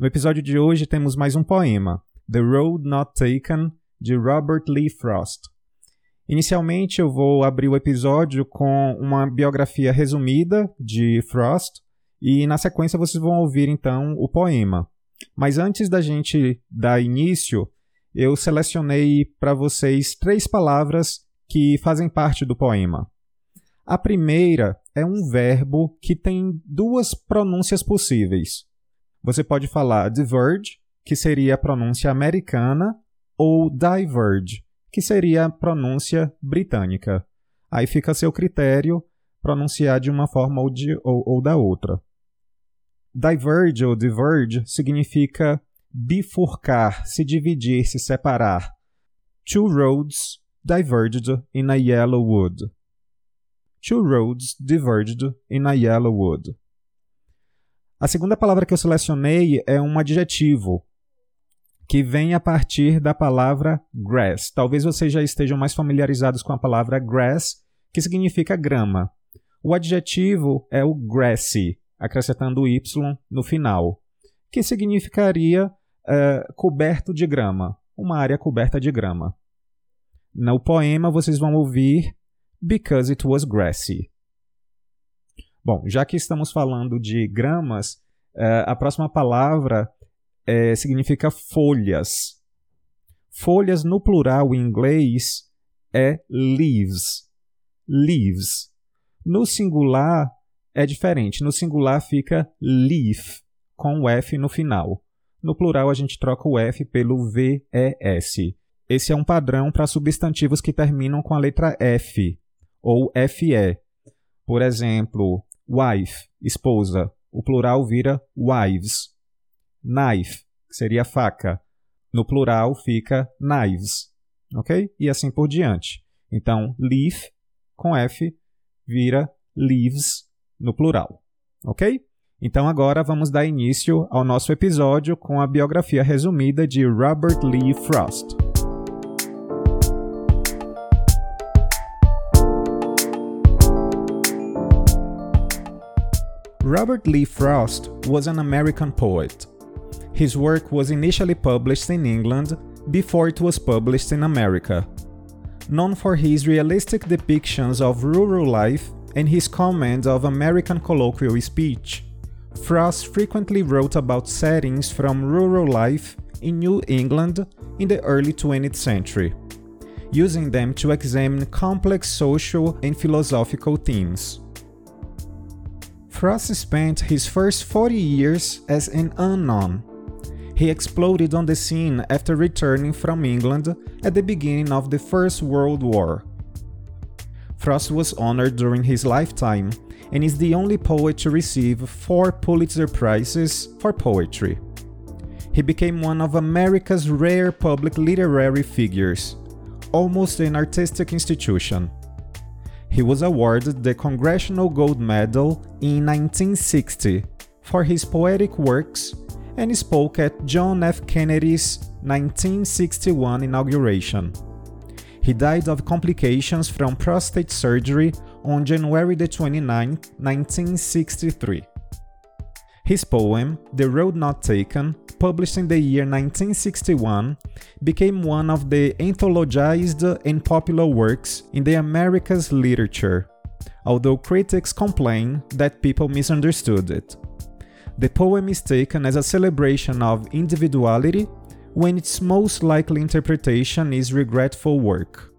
No episódio de hoje temos mais um poema, The Road Not Taken, de Robert Lee Frost. Inicialmente eu vou abrir o episódio com uma biografia resumida de Frost e na sequência vocês vão ouvir então o poema. Mas antes da gente dar início, eu selecionei para vocês três palavras que fazem parte do poema. A primeira é um verbo que tem duas pronúncias possíveis. Você pode falar diverge, que seria a pronúncia americana, ou diverge, que seria a pronúncia britânica. Aí fica a seu critério pronunciar de uma forma ou, de, ou, ou da outra. Diverge ou diverge significa bifurcar, se dividir, se separar. Two roads diverged in a yellow wood. Two roads diverged in a yellow wood. A segunda palavra que eu selecionei é um adjetivo que vem a partir da palavra grass. Talvez vocês já estejam mais familiarizados com a palavra grass, que significa grama. O adjetivo é o grassy, acrescentando o y no final, que significaria uh, coberto de grama, uma área coberta de grama. No poema vocês vão ouvir Because it was grassy. Bom, já que estamos falando de gramas, uh, a próxima palavra é, significa folhas. Folhas no plural em inglês é leaves. Leaves. No singular é diferente. No singular fica leaf, com o F no final. No plural a gente troca o F pelo VES. Esse é um padrão para substantivos que terminam com a letra F ou FE. Por exemplo, Wife, esposa. O plural vira wives. Knife, que seria faca. No plural fica knives. Ok? E assim por diante. Então, leaf com F vira leaves no plural. Ok? Então agora vamos dar início ao nosso episódio com a biografia resumida de Robert Lee Frost. Robert Lee Frost was an American poet. His work was initially published in England before it was published in America. Known for his realistic depictions of rural life and his command of American colloquial speech, Frost frequently wrote about settings from rural life in New England in the early 20th century, using them to examine complex social and philosophical themes. Frost spent his first 40 years as an unknown. He exploded on the scene after returning from England at the beginning of the First World War. Frost was honored during his lifetime and is the only poet to receive four Pulitzer Prizes for poetry. He became one of America's rare public literary figures, almost an artistic institution. He was awarded the Congressional Gold Medal in 1960 for his poetic works and spoke at John F. Kennedy's 1961 inauguration. He died of complications from prostate surgery on January 29, 1963. His poem, The Road Not Taken, published in the year 1961, became one of the anthologized and popular works in the Americas literature, although critics complain that people misunderstood it. The poem is taken as a celebration of individuality when its most likely interpretation is regretful work.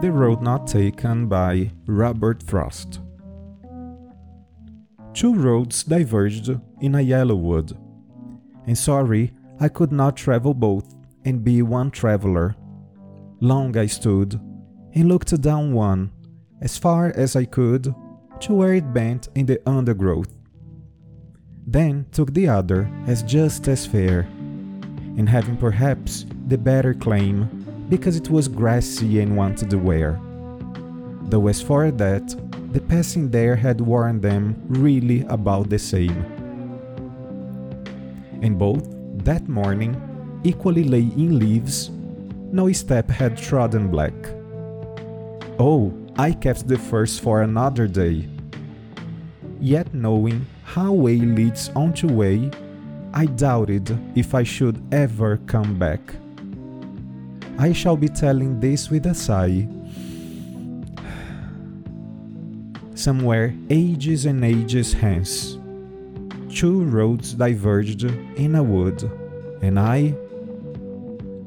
The Road Not Taken by Robert Frost. Two roads diverged in a yellow wood, and sorry I could not travel both and be one traveler. Long I stood and looked down one, as far as I could, to where it bent in the undergrowth. Then took the other as just as fair, and having perhaps the better claim because it was grassy and wanted wear. Though as for that, the passing there had warned them really about the same. And both, that morning, equally lay in leaves, no step had trodden black. Oh, I kept the first for another day. Yet knowing how way leads on to way, I doubted if I should ever come back. I shall be telling this with a sigh. Somewhere ages and ages hence, two roads diverged in a wood, and I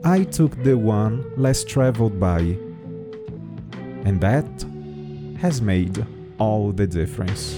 I took the one less traveled by. And that has made all the difference.